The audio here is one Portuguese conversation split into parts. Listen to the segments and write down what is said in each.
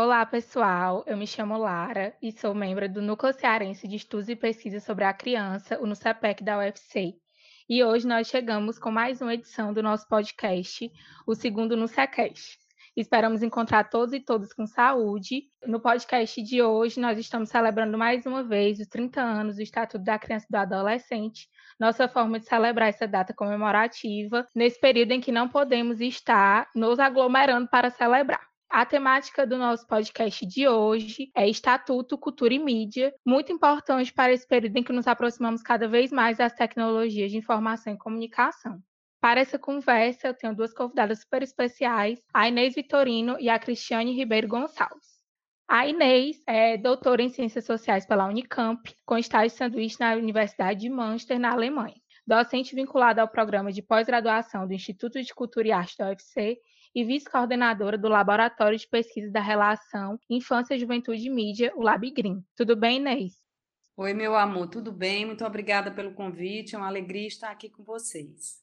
Olá, pessoal. Eu me chamo Lara e sou membro do Núcleo Cearense de Estudos e Pesquisas sobre a Criança, o NUCEPEC da UFC. E hoje nós chegamos com mais uma edição do nosso podcast, o segundo NUCECast. Esperamos encontrar todos e todas com saúde. No podcast de hoje, nós estamos celebrando mais uma vez os 30 anos do Estatuto da Criança e do Adolescente, nossa forma de celebrar essa data comemorativa, nesse período em que não podemos estar nos aglomerando para celebrar. A temática do nosso podcast de hoje é Estatuto, Cultura e Mídia, muito importante para esse período em que nos aproximamos cada vez mais das tecnologias de informação e comunicação. Para essa conversa, eu tenho duas convidadas super especiais, a Inês Vitorino e a Cristiane Ribeiro Gonçalves. A Inês é doutora em Ciências Sociais pela Unicamp, com estágio sanduíche na Universidade de Manchester, na Alemanha. Docente vinculada ao programa de pós-graduação do Instituto de Cultura e Arte da UFC e vice-coordenadora do Laboratório de Pesquisa da Relação Infância, Juventude e Mídia, o LabGrim. Tudo bem, Inês? Oi, meu amor, tudo bem? Muito obrigada pelo convite, é uma alegria estar aqui com vocês.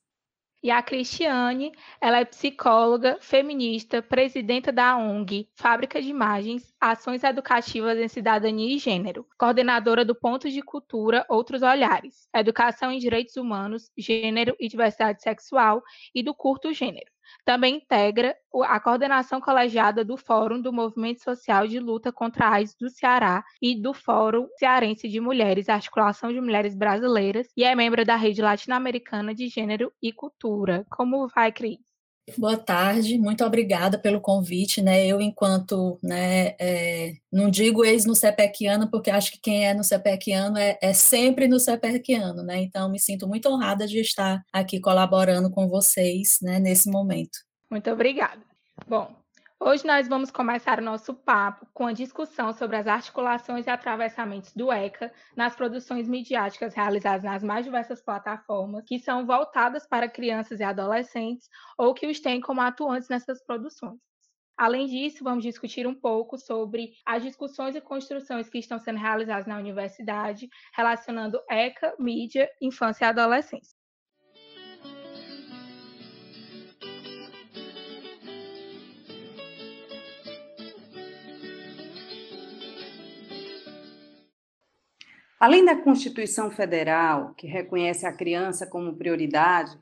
E a Cristiane, ela é psicóloga, feminista, presidenta da ONG Fábrica de Imagens, Ações Educativas em Cidadania e Gênero, coordenadora do Ponto de Cultura Outros Olhares, Educação em Direitos Humanos, Gênero e Diversidade Sexual e do Curto Gênero. Também integra a coordenação colegiada do Fórum do Movimento Social de Luta contra a AIDS do Ceará e do Fórum Cearense de Mulheres, Articulação de Mulheres Brasileiras, e é membro da Rede Latino-Americana de Gênero e Cultura. Como vai, Cris? Boa tarde, muito obrigada pelo convite, né? Eu, enquanto, né, é, não digo ex no CEPECiano, porque acho que quem é no CEPECiano é, é sempre no CEPECiano, né? Então, me sinto muito honrada de estar aqui colaborando com vocês, né, nesse momento. Muito obrigada. Bom, Hoje nós vamos começar o nosso papo com a discussão sobre as articulações e atravessamentos do ECA nas produções midiáticas realizadas nas mais diversas plataformas que são voltadas para crianças e adolescentes ou que os têm como atuantes nessas produções. Além disso, vamos discutir um pouco sobre as discussões e construções que estão sendo realizadas na universidade relacionando ECA, mídia, infância e adolescência. Além da Constituição Federal, que reconhece a criança como prioridade,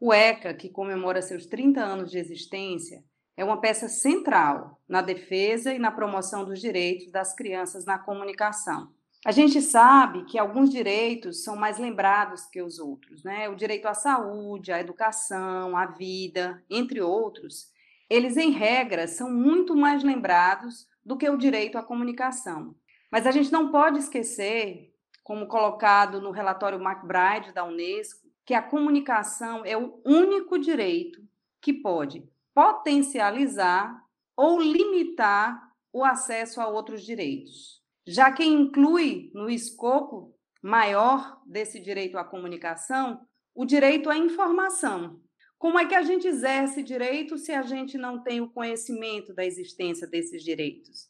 o ECA, que comemora seus 30 anos de existência, é uma peça central na defesa e na promoção dos direitos das crianças na comunicação. A gente sabe que alguns direitos são mais lembrados que os outros, né? O direito à saúde, à educação, à vida, entre outros, eles, em regra, são muito mais lembrados do que o direito à comunicação. Mas a gente não pode esquecer como colocado no relatório McBride da Unesco, que a comunicação é o único direito que pode potencializar ou limitar o acesso a outros direitos, já que inclui no escopo maior desse direito à comunicação o direito à informação. Como é que a gente exerce direito se a gente não tem o conhecimento da existência desses direitos?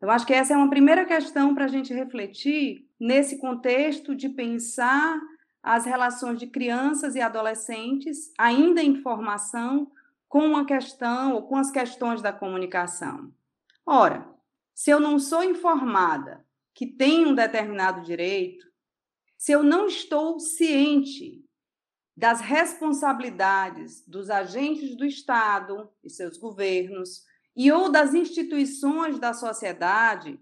Eu acho que essa é uma primeira questão para a gente refletir nesse contexto de pensar as relações de crianças e adolescentes, ainda em formação, com a questão ou com as questões da comunicação. Ora, se eu não sou informada que tenho um determinado direito, se eu não estou ciente das responsabilidades dos agentes do Estado e seus governos e ou das instituições da sociedade,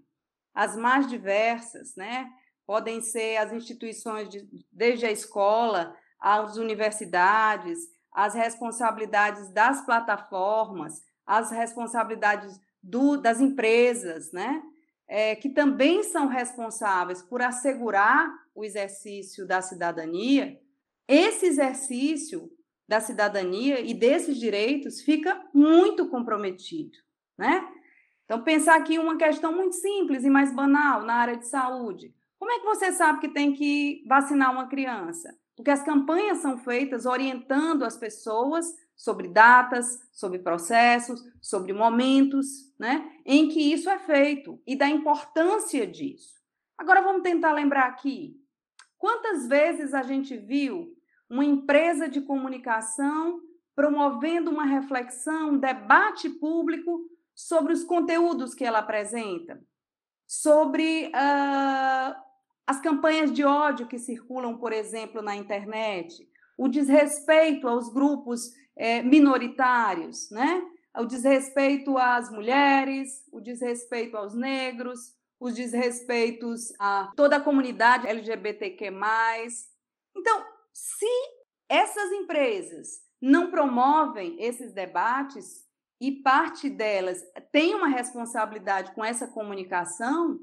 as mais diversas, né? Podem ser as instituições de, desde a escola, às universidades, as responsabilidades das plataformas, as responsabilidades do, das empresas, né? É, que também são responsáveis por assegurar o exercício da cidadania, esse exercício da cidadania e desses direitos fica muito comprometido né? Então, pensar aqui uma questão muito simples e mais banal na área de saúde. Como é que você sabe que tem que vacinar uma criança? Porque as campanhas são feitas orientando as pessoas sobre datas, sobre processos, sobre momentos, né, em que isso é feito e da importância disso. Agora vamos tentar lembrar aqui. Quantas vezes a gente viu uma empresa de comunicação promovendo uma reflexão, um debate público sobre os conteúdos que ela apresenta, sobre uh, as campanhas de ódio que circulam, por exemplo, na internet, o desrespeito aos grupos eh, minoritários, né? o desrespeito às mulheres, o desrespeito aos negros, os desrespeitos a toda a comunidade LGBTQ. Então, se essas empresas não promovem esses debates e parte delas tem uma responsabilidade com essa comunicação,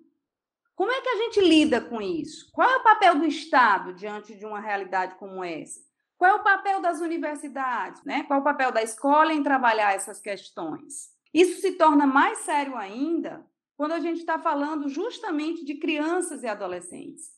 como é que a gente lida com isso? Qual é o papel do Estado diante de uma realidade como essa? Qual é o papel das universidades? Né? Qual é o papel da escola em trabalhar essas questões? Isso se torna mais sério ainda quando a gente está falando justamente de crianças e adolescentes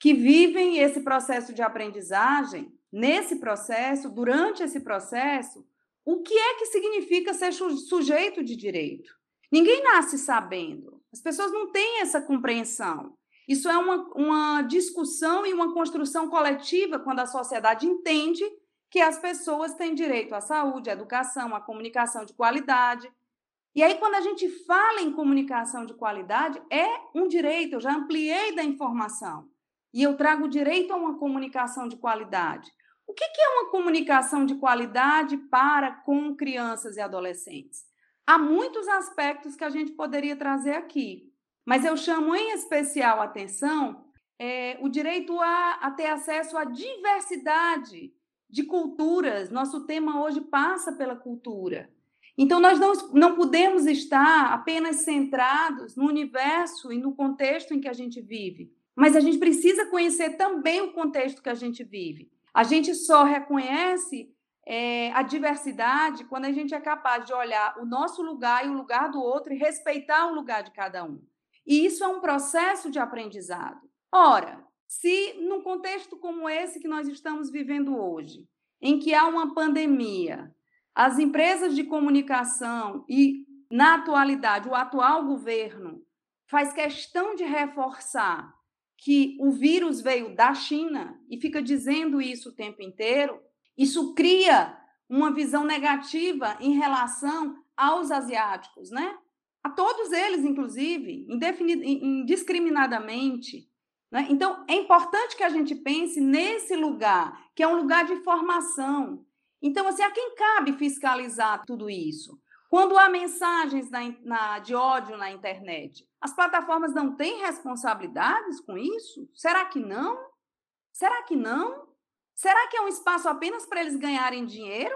que vivem esse processo de aprendizagem. Nesse processo, durante esse processo, o que é que significa ser sujeito de direito? Ninguém nasce sabendo. As pessoas não têm essa compreensão. Isso é uma, uma discussão e uma construção coletiva quando a sociedade entende que as pessoas têm direito à saúde, à educação, à comunicação de qualidade. E aí, quando a gente fala em comunicação de qualidade, é um direito, eu já ampliei da informação. E eu trago o direito a uma comunicação de qualidade. O que é uma comunicação de qualidade para com crianças e adolescentes? Há muitos aspectos que a gente poderia trazer aqui, mas eu chamo em especial atenção é, o direito a, a ter acesso à diversidade de culturas. Nosso tema hoje passa pela cultura. Então, nós não, não podemos estar apenas centrados no universo e no contexto em que a gente vive, mas a gente precisa conhecer também o contexto que a gente vive. A gente só reconhece é, a diversidade quando a gente é capaz de olhar o nosso lugar e o lugar do outro e respeitar o lugar de cada um. E isso é um processo de aprendizado. Ora, se num contexto como esse que nós estamos vivendo hoje, em que há uma pandemia, as empresas de comunicação e, na atualidade, o atual governo faz questão de reforçar que o vírus veio da China e fica dizendo isso o tempo inteiro, isso cria uma visão negativa em relação aos asiáticos, né? A todos eles, inclusive, indiscriminadamente. Né? Então, é importante que a gente pense nesse lugar, que é um lugar de formação. Então, assim, a quem cabe fiscalizar tudo isso? Quando há mensagens na, na, de ódio na internet, as plataformas não têm responsabilidades com isso? Será que não? Será que não? Será que é um espaço apenas para eles ganharem dinheiro?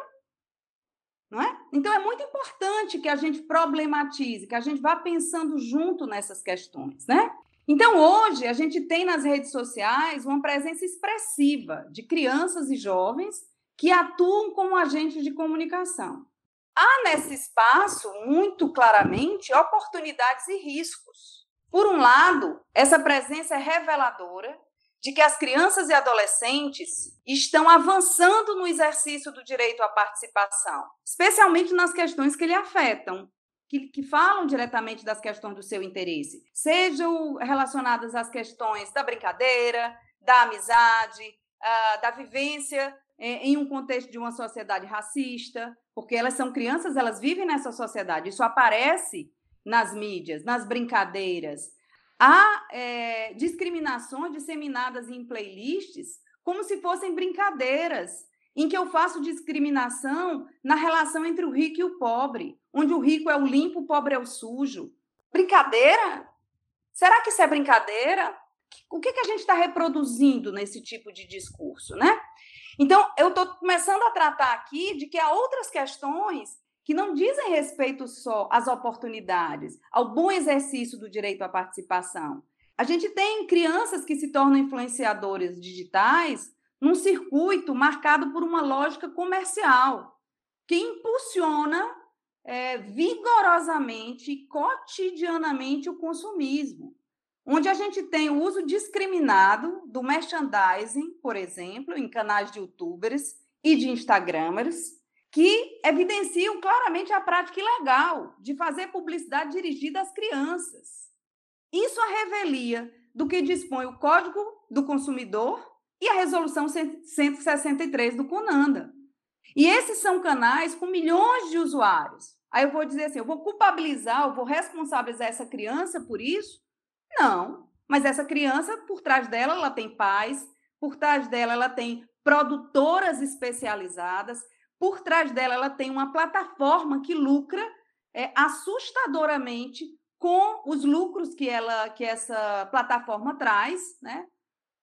Não é? Então é muito importante que a gente problematize, que a gente vá pensando junto nessas questões, né? Então hoje a gente tem nas redes sociais uma presença expressiva de crianças e jovens que atuam como agentes de comunicação há nesse espaço, muito claramente, oportunidades e riscos. Por um lado, essa presença é reveladora de que as crianças e adolescentes estão avançando no exercício do direito à participação, especialmente nas questões que lhe afetam, que, que, falam diretamente das questões do seu interesse, sejam relacionadas às questões da brincadeira, da amizade, uh, da vivência em um contexto de uma sociedade racista, porque elas são crianças, elas vivem nessa sociedade. Isso aparece nas mídias, nas brincadeiras. Há é, discriminações disseminadas em playlists como se fossem brincadeiras, em que eu faço discriminação na relação entre o rico e o pobre, onde o rico é o limpo, o pobre é o sujo. Brincadeira? Será que isso é brincadeira? O que, que a gente está reproduzindo nesse tipo de discurso, né? Então, eu estou começando a tratar aqui de que há outras questões que não dizem respeito só às oportunidades, ao bom exercício do direito à participação. A gente tem crianças que se tornam influenciadores digitais num circuito marcado por uma lógica comercial, que impulsiona é, vigorosamente, cotidianamente, o consumismo onde a gente tem o uso discriminado do merchandising, por exemplo, em canais de youtubers e de instagramers, que evidenciam claramente a prática ilegal de fazer publicidade dirigida às crianças. Isso a revelia do que dispõe o Código do Consumidor e a Resolução 163 do CONANDA. E esses são canais com milhões de usuários. Aí eu vou dizer assim, eu vou culpabilizar, eu vou responsabilizar essa criança por isso? Não, mas essa criança, por trás dela, ela tem pais, por trás dela, ela tem produtoras especializadas, por trás dela, ela tem uma plataforma que lucra é, assustadoramente com os lucros que ela que essa plataforma traz, né?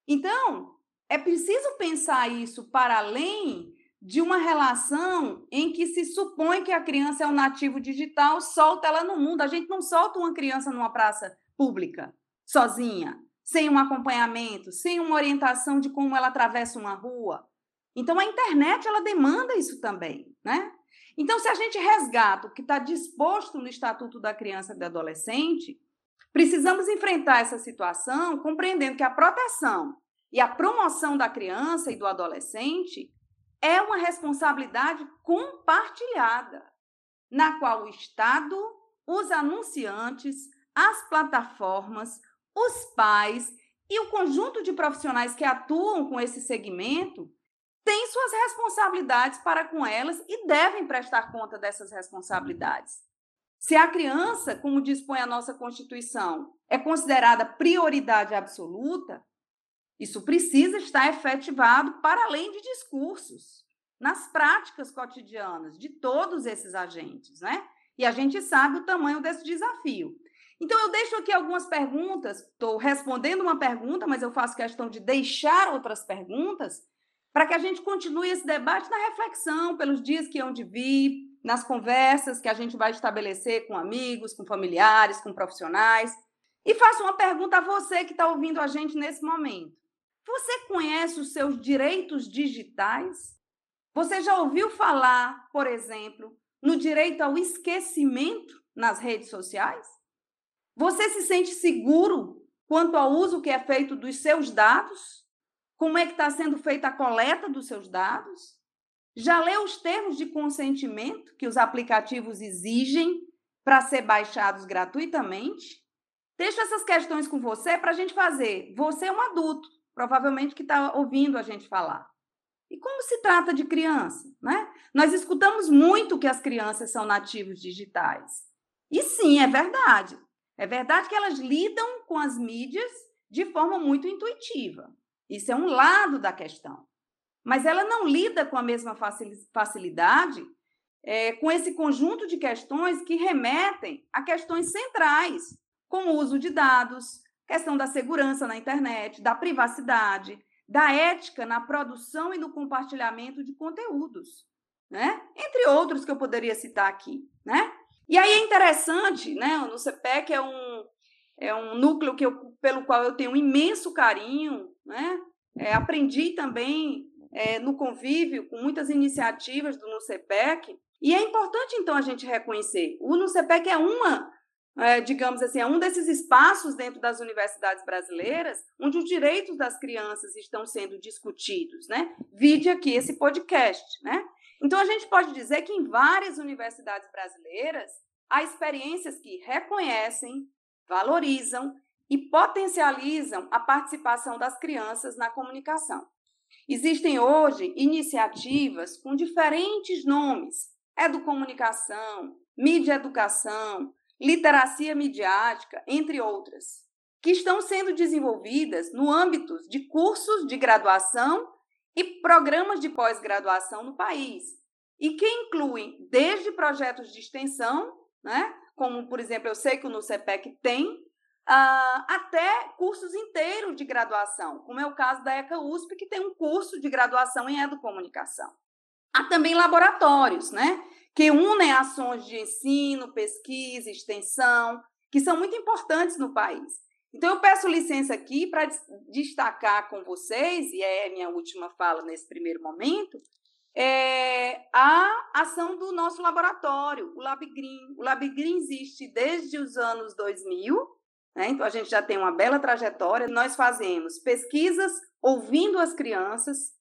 Então, é preciso pensar isso para além de uma relação em que se supõe que a criança é um nativo digital, solta ela no mundo. A gente não solta uma criança numa praça pública, sozinha, sem um acompanhamento, sem uma orientação de como ela atravessa uma rua. Então, a internet, ela demanda isso também, né? Então, se a gente resgata o que está disposto no Estatuto da Criança e do Adolescente, precisamos enfrentar essa situação compreendendo que a proteção e a promoção da criança e do adolescente é uma responsabilidade compartilhada, na qual o Estado, os anunciantes, as plataformas, os pais e o conjunto de profissionais que atuam com esse segmento têm suas responsabilidades para com elas e devem prestar conta dessas responsabilidades. Se a criança, como dispõe a nossa Constituição, é considerada prioridade absoluta, isso precisa estar efetivado para além de discursos, nas práticas cotidianas de todos esses agentes, né? E a gente sabe o tamanho desse desafio. Então, eu deixo aqui algumas perguntas, estou respondendo uma pergunta, mas eu faço questão de deixar outras perguntas para que a gente continue esse debate na reflexão, pelos dias que hão de vir, nas conversas que a gente vai estabelecer com amigos, com familiares, com profissionais. E faço uma pergunta a você que está ouvindo a gente nesse momento. Você conhece os seus direitos digitais? Você já ouviu falar, por exemplo, no direito ao esquecimento nas redes sociais? Você se sente seguro quanto ao uso que é feito dos seus dados? como é que está sendo feita a coleta dos seus dados? Já leu os termos de consentimento que os aplicativos exigem para ser baixados gratuitamente? Deixo essas questões com você para a gente fazer. Você é um adulto, provavelmente que está ouvindo a gente falar. E como se trata de criança, né? Nós escutamos muito que as crianças são nativos digitais. E sim, é verdade. É verdade que elas lidam com as mídias de forma muito intuitiva. Isso é um lado da questão. Mas ela não lida com a mesma facilidade é, com esse conjunto de questões que remetem a questões centrais, como o uso de dados, questão da segurança na internet, da privacidade, da ética na produção e no compartilhamento de conteúdos, né? Entre outros que eu poderia citar aqui, né? E aí é interessante, né? O CPEC é um, é um núcleo que eu, pelo qual eu tenho um imenso carinho, né? É, aprendi também é, no convívio com muitas iniciativas do NUCEPEC, e é importante, então, a gente reconhecer. O NUCEPEC é uma, é, digamos assim, é um desses espaços dentro das universidades brasileiras onde os direitos das crianças estão sendo discutidos, né? Vide aqui esse podcast, né? Então, a gente pode dizer que em várias universidades brasileiras há experiências que reconhecem, valorizam e potencializam a participação das crianças na comunicação. Existem hoje iniciativas com diferentes nomes: educomunicação, mídia educação, literacia midiática, entre outras, que estão sendo desenvolvidas no âmbito de cursos de graduação e programas de pós-graduação no país, e que incluem desde projetos de extensão, né, como, por exemplo, eu sei que o NUCEPEC tem, Uh, até cursos inteiros de graduação, como é o caso da ECA USP, que tem um curso de graduação em educomunicação. Há também laboratórios, né, que unem ações de ensino, pesquisa, extensão, que são muito importantes no país. Então, eu peço licença aqui para destacar com vocês, e é minha última fala nesse primeiro momento, é a ação do nosso laboratório, o LabGreen. O LabGreen existe desde os anos 2000, né? Então, a gente já tem uma bela trajetória. Nós fazemos pesquisas ouvindo as crianças,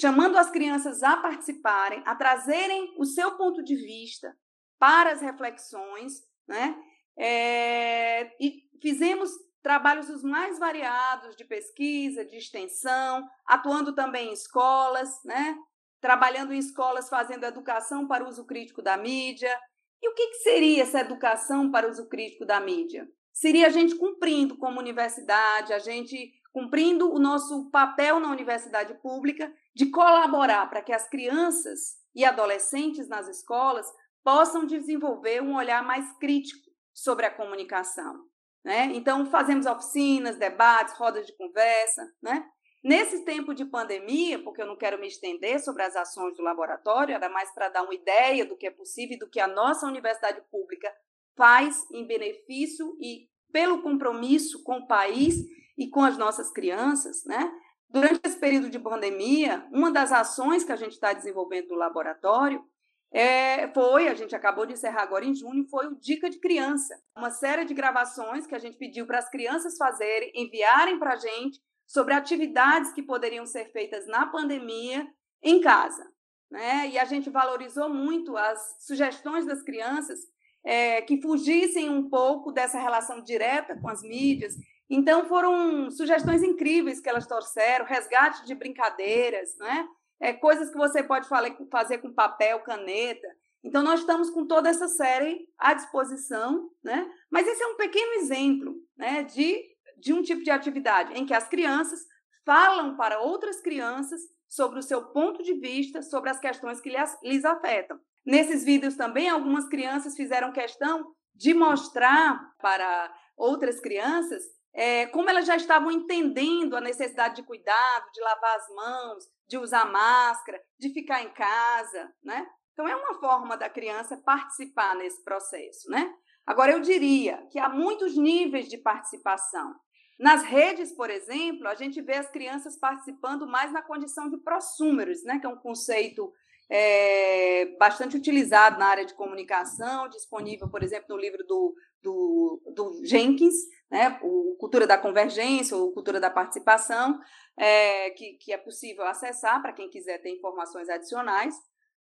chamando as crianças a participarem, a trazerem o seu ponto de vista para as reflexões, né? É, e fizemos trabalhos os mais variados de pesquisa, de extensão, atuando também em escolas, né? Trabalhando em escolas, fazendo educação para uso crítico da mídia, E o que, que seria essa educação para uso crítico da mídia? Seria a gente cumprindo como universidade, a gente cumprindo o nosso papel na universidade pública de colaborar para que as crianças e adolescentes nas escolas possam desenvolver um olhar mais crítico sobre a comunicação. Né? Então, fazemos oficinas, debates, rodas de conversa. Né? Nesse tempo de pandemia, porque eu não quero me estender sobre as ações do laboratório, era mais para dar uma ideia do que é possível e do que a nossa universidade pública faz em benefício e pelo compromisso com o país e com as nossas crianças, né? Durante esse período de pandemia, uma das ações que a gente está desenvolvendo no laboratório é, foi, a gente acabou de encerrar agora em junho, foi o Dica de Criança. Uma série de gravações que a gente pediu para as crianças fazerem, enviarem para a gente sobre atividades que poderiam ser feitas na pandemia em casa. Né? E a gente valorizou muito as sugestões das crianças é, que fugissem um pouco dessa relação direta com as mídias então, foram sugestões incríveis que elas trouxeram, resgate de brincadeiras, né? É, coisas que você pode fazer com papel, caneta. Então, nós estamos com toda essa série à disposição, né? Mas esse é um pequeno exemplo né, de, de um tipo de atividade em que as crianças falam para outras crianças sobre o seu ponto de vista sobre as questões que lhes afetam. Nesses vídeos também, algumas crianças fizeram questão de mostrar para outras crianças é, como elas já estavam entendendo a necessidade de cuidado, de lavar as mãos, de usar máscara, de ficar em casa, né? Então é uma forma da criança participar nesse processo, né? Agora eu diria que há muitos níveis de participação. Nas redes, por exemplo, a gente vê as crianças participando mais na condição de prosúmeros, né? Que é um conceito é, bastante utilizado na área de comunicação, disponível, por exemplo, no livro do, do, do Jenkins, né, o Cultura da Convergência, ou Cultura da Participação, é, que, que é possível acessar para quem quiser ter informações adicionais.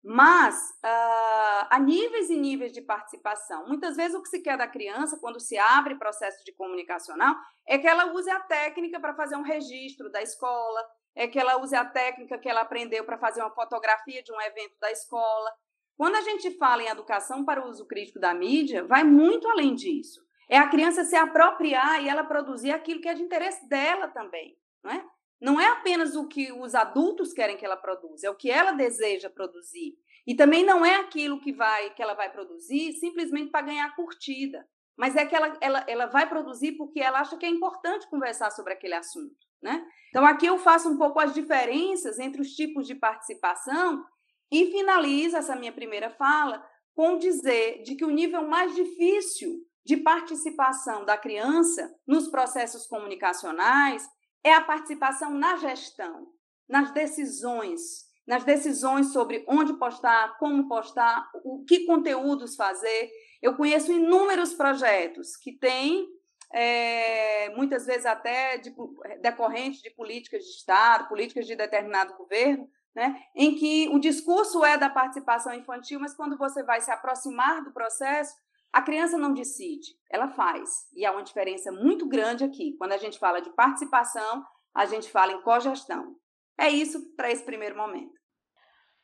Mas uh, há níveis e níveis de participação. Muitas vezes o que se quer da criança, quando se abre processo de comunicacional, é que ela use a técnica para fazer um registro da escola, é que ela use a técnica que ela aprendeu para fazer uma fotografia de um evento da escola. Quando a gente fala em educação para o uso crítico da mídia, vai muito além disso. É a criança se apropriar e ela produzir aquilo que é de interesse dela também, não é? Não é apenas o que os adultos querem que ela produza, é o que ela deseja produzir. E também não é aquilo que vai que ela vai produzir simplesmente para ganhar curtida, mas é que ela, ela, ela vai produzir porque ela acha que é importante conversar sobre aquele assunto. Né? Então, aqui eu faço um pouco as diferenças entre os tipos de participação e finalizo essa minha primeira fala com dizer de que o nível mais difícil de participação da criança nos processos comunicacionais é a participação na gestão, nas decisões, nas decisões sobre onde postar, como postar, o que conteúdos fazer. Eu conheço inúmeros projetos que têm é, muitas vezes até de, decorrente de políticas de Estado, políticas de determinado governo, né, em que o discurso é da participação infantil, mas quando você vai se aproximar do processo, a criança não decide, ela faz. E há uma diferença muito grande aqui. Quando a gente fala de participação, a gente fala em cogestão. É isso para esse primeiro momento.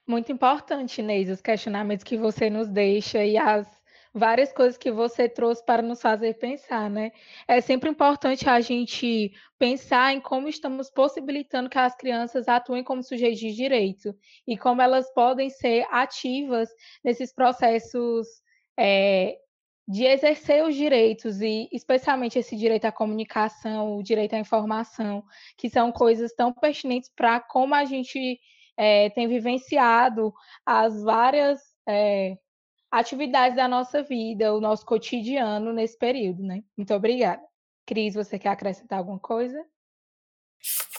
Muito importante, Neise, os questionamentos que você nos deixa e as várias coisas que você trouxe para nos fazer pensar, né? É sempre importante a gente pensar em como estamos possibilitando que as crianças atuem como sujeitos de direito e como elas podem ser ativas nesses processos é, de exercer os direitos e especialmente esse direito à comunicação, o direito à informação, que são coisas tão pertinentes para como a gente é, tem vivenciado as várias é, atividades da nossa vida, o nosso cotidiano nesse período, né? Muito obrigada. Cris, você quer acrescentar alguma coisa?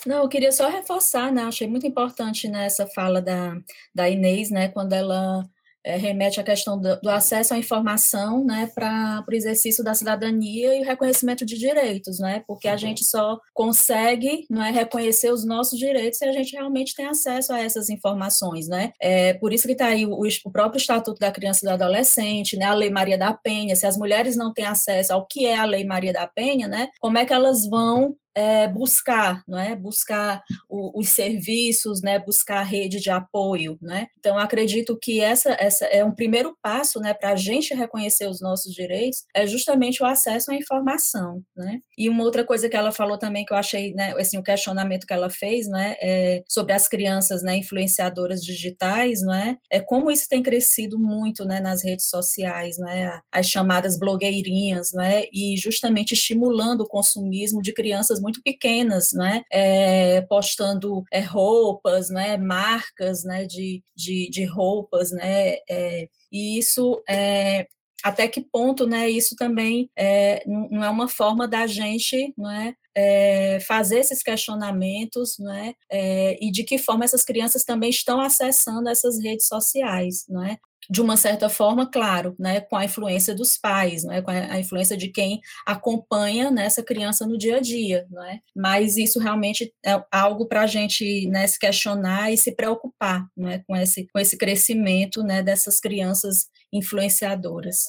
Não, eu queria só reforçar, né? Achei muito importante nessa né, fala da, da Inês, né? Quando ela é, remete à questão do, do, acesso à informação, né, para o exercício da cidadania e o reconhecimento de direitos, né, porque a uhum. gente só consegue, não é, reconhecer os nossos direitos se a gente realmente tem acesso a essas informações, né. É por isso que está aí o, o, próprio Estatuto da Criança e do Adolescente, né, a Lei Maria da Penha. Se as mulheres não têm acesso ao que é a Lei Maria da Penha, né, como é que elas vão é, buscar, não é? Buscar o, os serviços, né? Buscar a rede de apoio, né? Então acredito que essa, essa é um primeiro passo, né? Para a gente reconhecer os nossos direitos é justamente o acesso à informação, né? E uma outra coisa que ela falou também que eu achei, né? Assim, o questionamento que ela fez, né? É sobre as crianças, né? Influenciadoras digitais, não é? É como isso tem crescido muito, né? Nas redes sociais, né? As chamadas blogueirinhas, né? E justamente estimulando o consumismo de crianças muito pequenas, né? É, postando é, roupas, né? Marcas, né? De, de, de roupas, né? É, e isso é, até que ponto, né, isso também é, não é uma forma da gente, não é, é fazer esses questionamentos, não é, é, e de que forma essas crianças também estão acessando essas redes sociais, não é? de uma certa forma, claro, né, com a influência dos pais, né, com a, influência de quem acompanha né, essa criança no dia a dia, né, mas isso realmente é algo para a gente né, se questionar e se preocupar né, com, esse, com esse crescimento né, dessas crianças influenciadoras.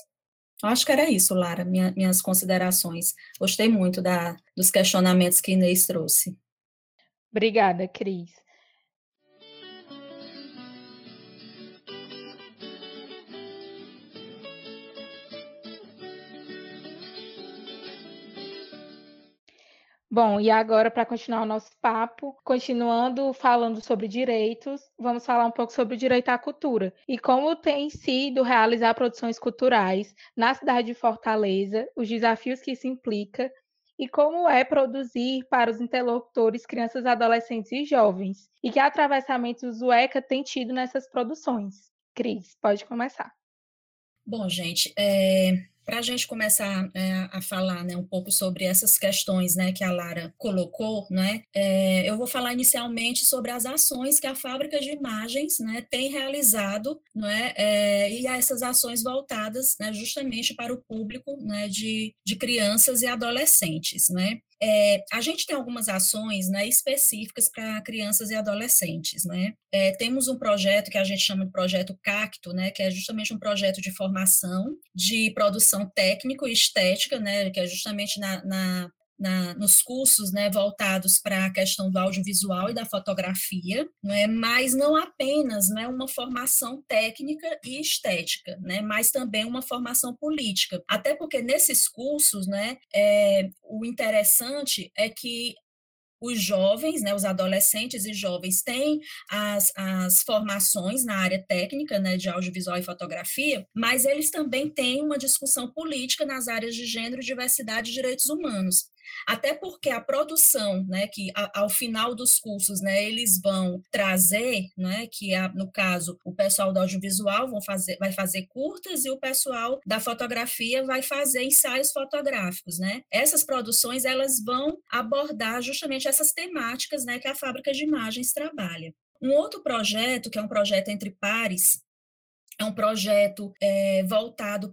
Acho que era isso, Lara, minha, minhas considerações. Gostei muito da, dos questionamentos que Inês trouxe. Obrigada, Cris. Bom, e agora, para continuar o nosso papo, continuando falando sobre direitos, vamos falar um pouco sobre o direito à cultura e como tem sido realizar produções culturais na cidade de Fortaleza, os desafios que isso implica e como é produzir para os interlocutores, crianças, adolescentes e jovens, e que atravessamentos o ECA tem tido nessas produções. Cris, pode começar. Bom, gente, é, para a gente começar é, a falar né, um pouco sobre essas questões né, que a Lara colocou, né, é, eu vou falar inicialmente sobre as ações que a fábrica de imagens né, tem realizado né, é, e essas ações voltadas né, justamente para o público né, de, de crianças e adolescentes. Né. É, a gente tem algumas ações né, específicas para crianças e adolescentes. Né? É, temos um projeto que a gente chama de projeto Cacto, né, que é justamente um projeto de formação, de produção técnico e estética, né, que é justamente na, na na, nos cursos né, voltados para a questão do audiovisual e da fotografia, não é? mas não apenas né, uma formação técnica e estética, né, mas também uma formação política. Até porque nesses cursos, né, é, o interessante é que os jovens, né, os adolescentes e jovens têm as, as formações na área técnica, né, de audiovisual e fotografia, mas eles também têm uma discussão política nas áreas de gênero, diversidade e direitos humanos. Até porque a produção, né, que a, ao final dos cursos, né, eles vão trazer, né, que a, no caso o pessoal do audiovisual vão fazer, vai fazer curtas e o pessoal da fotografia vai fazer ensaios fotográficos, né? Essas produções elas vão abordar justamente essas temáticas, né, que a fábrica de imagens trabalha. Um outro projeto, que é um projeto entre pares, é um projeto é, voltado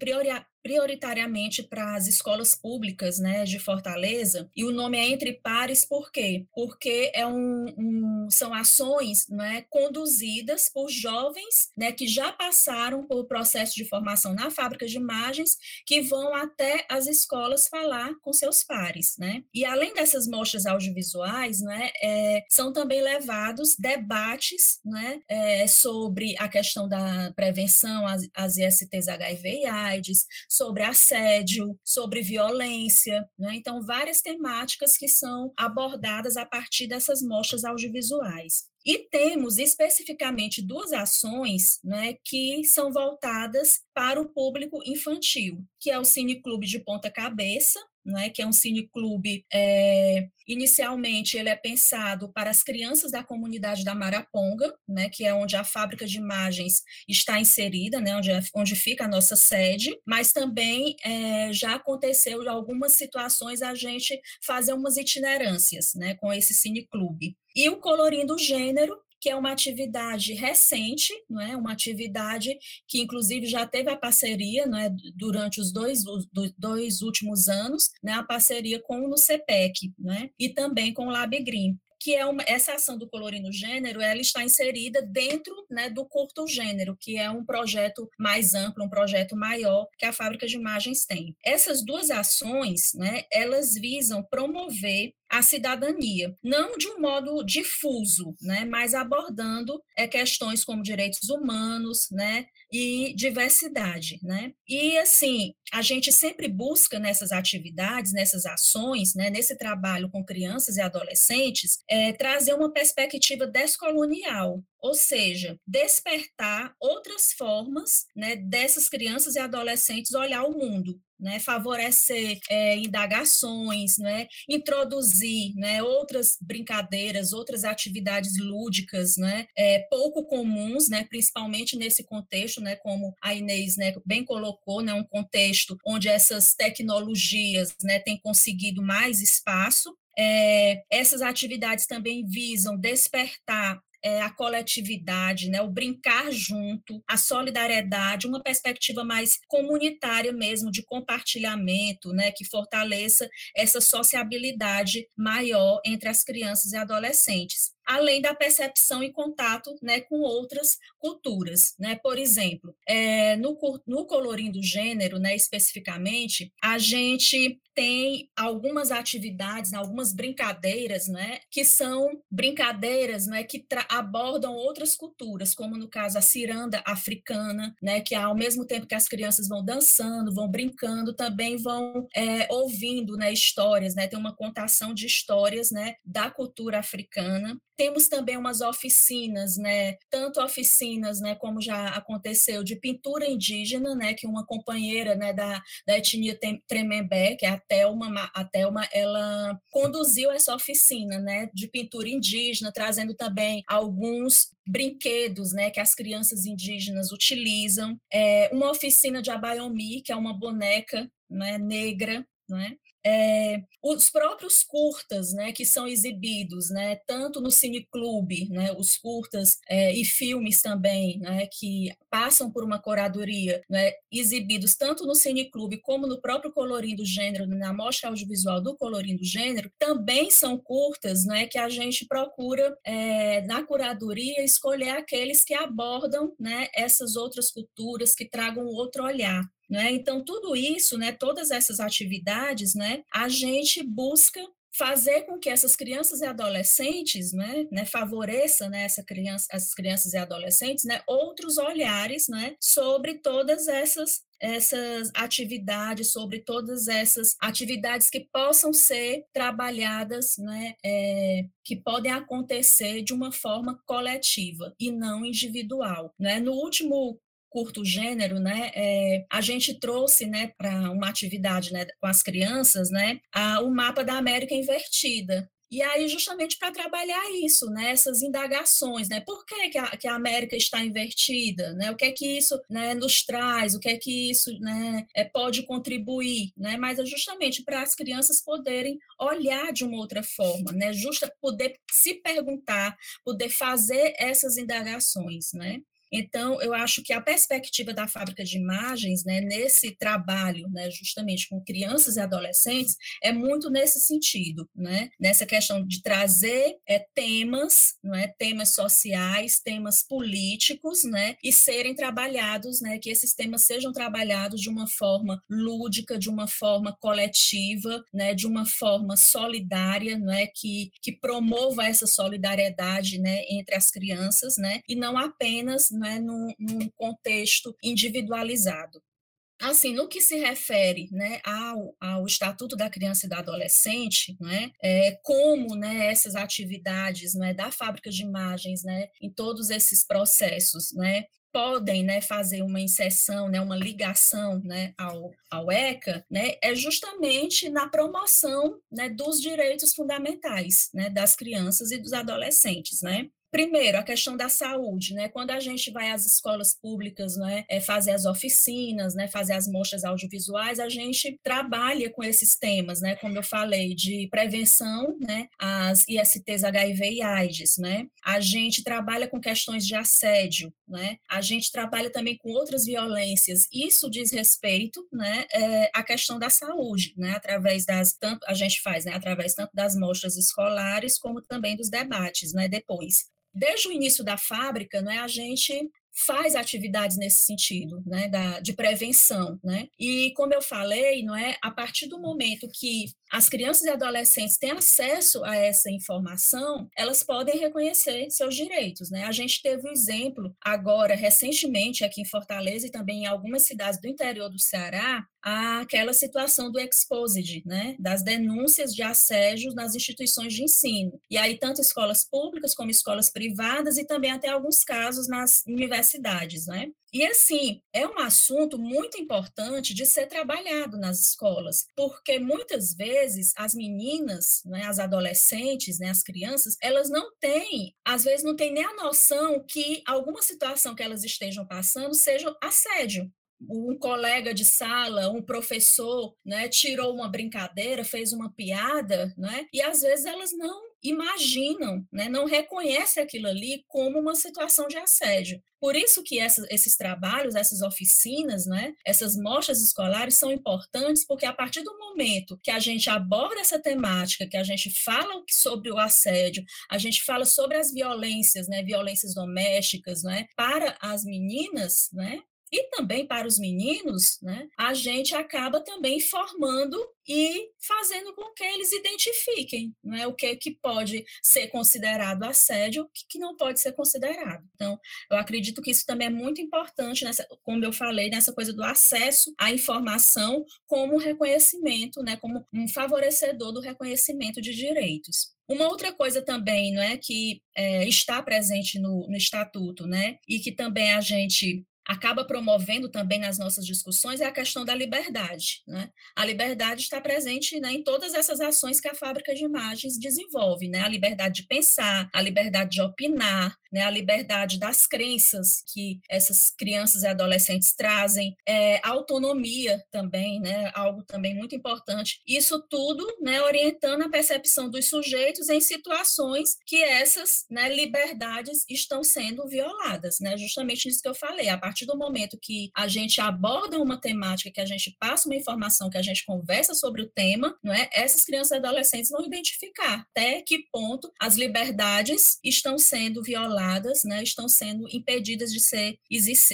prioritariamente para as escolas públicas né, de Fortaleza, e o nome é Entre Pares, por quê? Porque é um, um, são ações né, conduzidas por jovens né, que já passaram por processo de formação na fábrica de imagens, que vão até as escolas falar com seus pares. Né? E além dessas mostras audiovisuais, né, é, são também levados debates né, é, sobre a questão da prevenção às, ISTs HIV e AIDS, sobre assédio, sobre violência, né? então várias temáticas que são abordadas a partir dessas mostras audiovisuais. E temos especificamente duas ações né, que são voltadas para o público infantil, que é o Cine Clube de Ponta Cabeça, né, que é um cineclube, é, inicialmente ele é pensado para as crianças da comunidade da Maraponga, né, que é onde a fábrica de imagens está inserida, né, onde, é, onde fica a nossa sede, mas também é, já aconteceu em algumas situações a gente fazer umas itinerâncias né, com esse cineclube. E o Colorindo Gênero, que é uma atividade recente, não é? uma atividade que, inclusive, já teve a parceria não é? durante os dois, os dois últimos anos, né? a parceria com o NUCEPEC né? e também com o Lab Green que é uma, essa ação do colorindo gênero, ela está inserida dentro né, do curto gênero, que é um projeto mais amplo, um projeto maior que a fábrica de imagens tem. Essas duas ações, né, elas visam promover a cidadania, não de um modo difuso, né, mas abordando é, questões como direitos humanos, né, e diversidade, né? E assim, a gente sempre busca nessas atividades, nessas ações, né, nesse trabalho com crianças e adolescentes, é, trazer uma perspectiva descolonial, ou seja, despertar outras formas né, dessas crianças e adolescentes olhar o mundo, né, favorecer é, indagações, né, introduzir né, outras brincadeiras, outras atividades lúdicas, né, é, pouco comuns, né, principalmente nesse contexto, né, como a Inês bem colocou, um contexto onde essas tecnologias têm conseguido mais espaço, é, essas atividades também visam despertar é, a coletividade, né, o brincar junto, a solidariedade, uma perspectiva mais comunitária mesmo, de compartilhamento, né, que fortaleça essa sociabilidade maior entre as crianças e adolescentes além da percepção e contato né, com outras culturas. Né? Por exemplo, é, no, no gênero, né, especificamente, a gente tem algumas atividades, algumas brincadeiras, né, que são brincadeiras, né, que abordam outras culturas, como no caso a ciranda africana, né, que ao mesmo tempo que as crianças vão dançando, vão brincando, também vão é, ouvindo, né, histórias, né, tem uma contação de histórias, né, da cultura africana. Temos também umas oficinas, né, tanto oficinas, né, como já aconteceu, de pintura indígena, né, que uma companheira, né, da, da etnia Tremembé, que é a Thelma, a ela conduziu essa oficina, né, de pintura indígena, trazendo também alguns brinquedos, né, que as crianças indígenas utilizam, é, uma oficina de abayomi, que é uma boneca, né, negra, né, é, os próprios curtas, né, que são exibidos, né, tanto no cineclube, né, os curtas é, e filmes também, né, que passam por uma curadoria, né, exibidos tanto no cineclube como no próprio Colorindo Gênero, na mostra audiovisual do Colorindo Gênero, também são curtas, né, que a gente procura é, na curadoria escolher aqueles que abordam, né, essas outras culturas que tragam outro olhar. Né? Então, tudo isso, né, todas essas atividades, né, a gente busca fazer com que essas crianças e adolescentes, né, né? Favoreça né, essa criança, as crianças e adolescentes, né, outros olhares, né, sobre todas essas essas atividades, sobre todas essas atividades que possam ser trabalhadas, né, é, que podem acontecer de uma forma coletiva e não individual. Né? No último curto gênero, né, é, a gente trouxe, né, para uma atividade, né, com as crianças, né, a, o mapa da América invertida, e aí, justamente para trabalhar isso, né, essas indagações, né, por que, que, a, que a América está invertida, né, o que é que isso né, nos traz, o que é que isso né, é, pode contribuir, né, mas é justamente para as crianças poderem olhar de uma outra forma, né, justa poder se perguntar, poder fazer essas indagações, né. Então, eu acho que a perspectiva da fábrica de imagens, né, nesse trabalho, né, justamente com crianças e adolescentes, é muito nesse sentido, né, nessa questão de trazer é, temas, não é, temas sociais, temas políticos, né, e serem trabalhados, né, que esses temas sejam trabalhados de uma forma lúdica, de uma forma coletiva, né, de uma forma solidária, não é, que, que promova essa solidariedade, né, entre as crianças, né, e não apenas né, num, num contexto individualizado. Assim, no que se refere né, ao, ao Estatuto da Criança e do Adolescente, né, é, como né, essas atividades né, da fábrica de imagens né, em todos esses processos né, podem né, fazer uma inserção, né, uma ligação né, ao, ao ECA, né, é justamente na promoção né, dos direitos fundamentais né, das crianças e dos adolescentes. Primeiro, a questão da saúde, né? Quando a gente vai às escolas públicas, né, é fazer as oficinas, né, fazer as mostras audiovisuais, a gente trabalha com esses temas, né? Como eu falei, de prevenção, né, as ISTs HIV e AIDS, né? A gente trabalha com questões de assédio, né? A gente trabalha também com outras violências. Isso diz respeito, né, é, à questão da saúde, né? Através das tanto a gente faz, né, através tanto das mostras escolares como também dos debates, né? Depois desde o início da fábrica, né, a gente faz atividades nesse sentido, né, da, de prevenção, né? E como eu falei, não é, a partir do momento que as crianças e adolescentes têm acesso a essa informação, elas podem reconhecer seus direitos, né? A gente teve um exemplo agora recentemente aqui em Fortaleza e também em algumas cidades do interior do Ceará, aquela situação do exposed, né, das denúncias de assédio nas instituições de ensino. E aí tanto escolas públicas como escolas privadas e também até alguns casos nas universidades, né? E assim, é um assunto muito importante de ser trabalhado nas escolas, porque muitas vezes as meninas, né, as adolescentes, né, as crianças, elas não têm, às vezes não têm nem a noção que alguma situação que elas estejam passando seja assédio. Um colega de sala, um professor, né, tirou uma brincadeira, fez uma piada, né, e às vezes elas não imaginam, né, não reconhecem aquilo ali como uma situação de assédio. Por isso que essa, esses trabalhos, essas oficinas, né, essas mostras escolares são importantes, porque a partir do momento que a gente aborda essa temática, que a gente fala sobre o assédio, a gente fala sobre as violências, né, violências domésticas, né, para as meninas, né, e também para os meninos, né, a gente acaba também formando e fazendo com que eles identifiquem né, o que, que pode ser considerado assédio o que, que não pode ser considerado. Então, eu acredito que isso também é muito importante, nessa, como eu falei, nessa coisa do acesso à informação como reconhecimento, né, como um favorecedor do reconhecimento de direitos. Uma outra coisa também, não é, que é, está presente no, no estatuto, né, e que também a gente acaba promovendo também nas nossas discussões é a questão da liberdade. Né? A liberdade está presente né, em todas essas ações que a fábrica de imagens desenvolve, né? a liberdade de pensar, a liberdade de opinar, né, a liberdade das crenças que essas crianças e adolescentes trazem, é, autonomia também, né, algo também muito importante. Isso tudo né, orientando a percepção dos sujeitos em situações que essas né, liberdades estão sendo violadas, né, justamente isso que eu falei. A do momento que a gente aborda uma temática, que a gente passa uma informação, que a gente conversa sobre o tema, não é? essas crianças e adolescentes vão identificar até que ponto as liberdades estão sendo violadas né, estão sendo impedidas de ser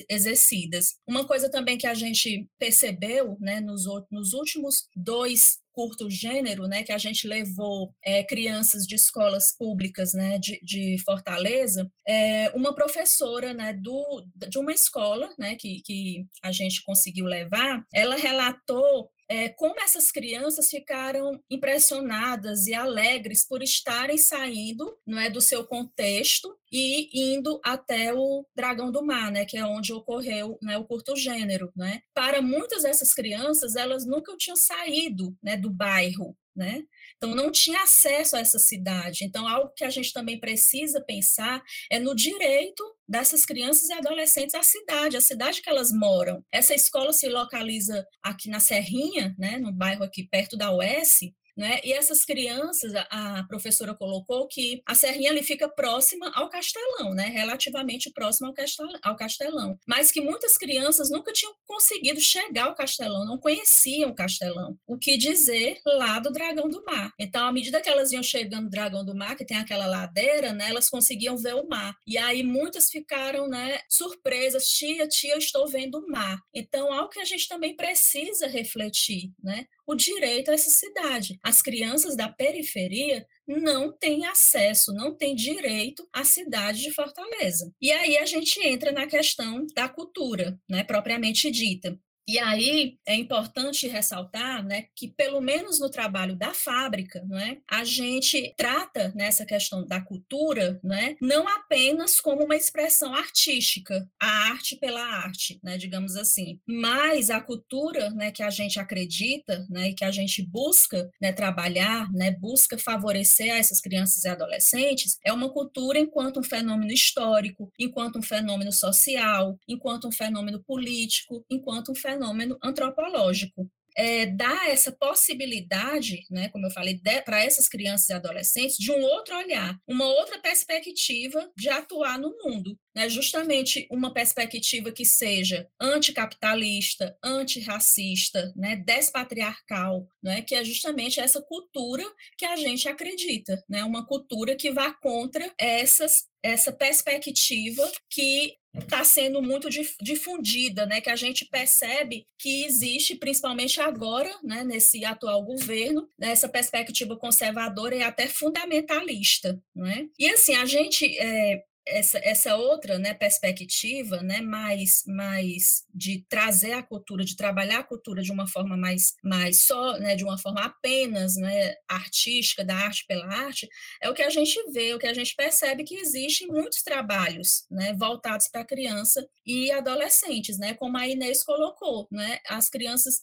exercidas. Uma coisa também que a gente percebeu né, nos, nos últimos dois curto gênero, né, que a gente levou é, crianças de escolas públicas, né, de, de Fortaleza, é, uma professora, né, do, de uma escola, né, que, que a gente conseguiu levar, ela relatou é, como essas crianças ficaram impressionadas e alegres por estarem saindo não é, do seu contexto e indo até o Dragão do Mar, né, que é onde ocorreu né, o curto gênero. Né? Para muitas dessas crianças, elas nunca tinham saído né, do bairro, né? Então, não tinha acesso a essa cidade. Então, algo que a gente também precisa pensar é no direito dessas crianças e adolescentes à cidade, à cidade que elas moram. Essa escola se localiza aqui na Serrinha, né, no bairro aqui perto da UES, né? E essas crianças, a professora colocou que a Serrinha ali fica próxima ao Castelão, né? relativamente próxima ao Castelão, mas que muitas crianças nunca tinham conseguido chegar ao Castelão, não conheciam o Castelão. O que dizer lá do Dragão do Mar. Então, à medida que elas iam chegando no Dragão do Mar, que tem aquela ladeira, né, elas conseguiam ver o mar. E aí muitas ficaram né, surpresas, tia, tia, eu estou vendo o mar. Então, algo que a gente também precisa refletir, né? O direito a essa cidade. As crianças da periferia não têm acesso, não têm direito à cidade de Fortaleza. E aí a gente entra na questão da cultura, né, propriamente dita. E aí é importante ressaltar né, que, pelo menos no trabalho da fábrica, né, a gente trata nessa questão da cultura né, não apenas como uma expressão artística, a arte pela arte, né, digamos assim, mas a cultura né, que a gente acredita né, e que a gente busca né, trabalhar, né, busca favorecer a essas crianças e adolescentes, é uma cultura enquanto um fenômeno histórico, enquanto um fenômeno social, enquanto um fenômeno político, enquanto um fenômeno fenômeno antropológico. É, dá essa possibilidade, né, como eu falei, para essas crianças e adolescentes, de um outro olhar, uma outra perspectiva de atuar no mundo né, justamente uma perspectiva que seja anticapitalista, antirracista, né, despatriarcal, né, que é justamente essa cultura que a gente acredita, né, uma cultura que vá contra essas essa perspectiva que está sendo muito difundida, né, que a gente percebe que existe, principalmente agora, né, nesse atual governo, né, essa perspectiva conservadora e até fundamentalista, né? E assim a gente é, essa, essa outra né, perspectiva, né, mais, mais de trazer a cultura, de trabalhar a cultura de uma forma mais, mais só, né, de uma forma apenas né, artística, da arte pela arte, é o que a gente vê, o que a gente percebe que existem muitos trabalhos né, voltados para criança e adolescentes, né, como a Inês colocou, né, as crianças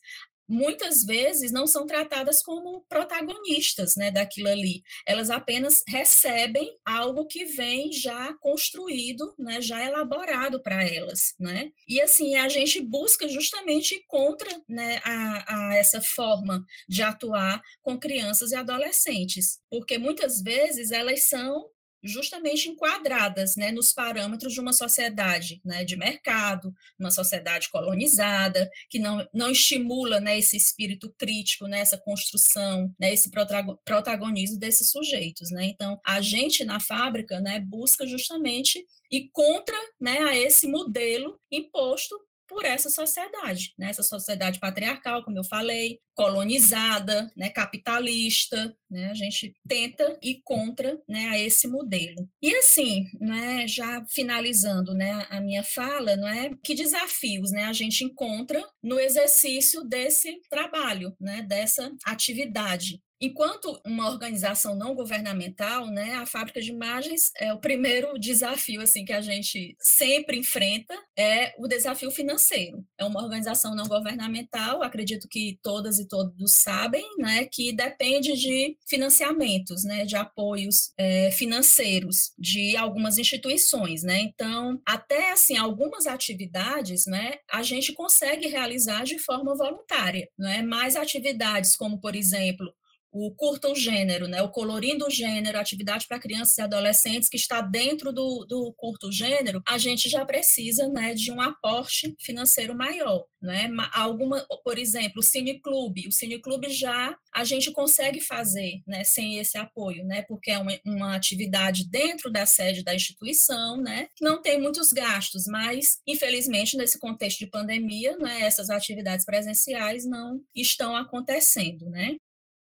muitas vezes não são tratadas como protagonistas né, daquilo ali. Elas apenas recebem algo que vem já construído, né, já elaborado para elas. Né? E assim, a gente busca justamente contra né, a, a essa forma de atuar com crianças e adolescentes, porque muitas vezes elas são justamente enquadradas né, nos parâmetros de uma sociedade né, de mercado, uma sociedade colonizada, que não, não estimula né, esse espírito crítico, né, essa construção, né, esse protagonismo desses sujeitos. Né? Então, a gente na fábrica né, busca justamente ir contra né, a esse modelo imposto por essa sociedade, né? essa sociedade patriarcal, como eu falei, colonizada, né? capitalista, né? a gente tenta ir contra né? a esse modelo. E assim, né? já finalizando né? a minha fala, não é? que desafios né? a gente encontra no exercício desse trabalho, né? dessa atividade. Enquanto uma organização não governamental, né, a fábrica de imagens é o primeiro desafio assim que a gente sempre enfrenta é o desafio financeiro. É uma organização não governamental, acredito que todas e todos sabem, né, que depende de financiamentos, né, de apoios é, financeiros de algumas instituições, né. Então, até assim algumas atividades, né, a gente consegue realizar de forma voluntária, né. Mais atividades como, por exemplo, o curta o gênero, né, o colorindo gênero, atividade para crianças e adolescentes que está dentro do, do curto gênero, a gente já precisa né, de um aporte financeiro maior. Né? Alguma, por exemplo, o cineclube, o cineclube já a gente consegue fazer né, sem esse apoio, né, porque é uma, uma atividade dentro da sede da instituição, né, não tem muitos gastos, mas infelizmente nesse contexto de pandemia, né, essas atividades presenciais não estão acontecendo, né?